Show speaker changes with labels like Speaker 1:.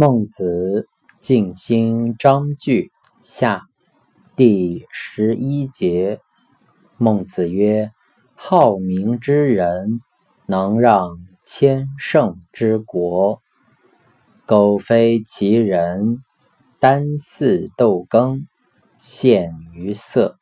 Speaker 1: 孟子静心章句下第十一节。孟子曰：“好名之人，能让千乘之国。苟非其人，单似豆羹，陷于色。”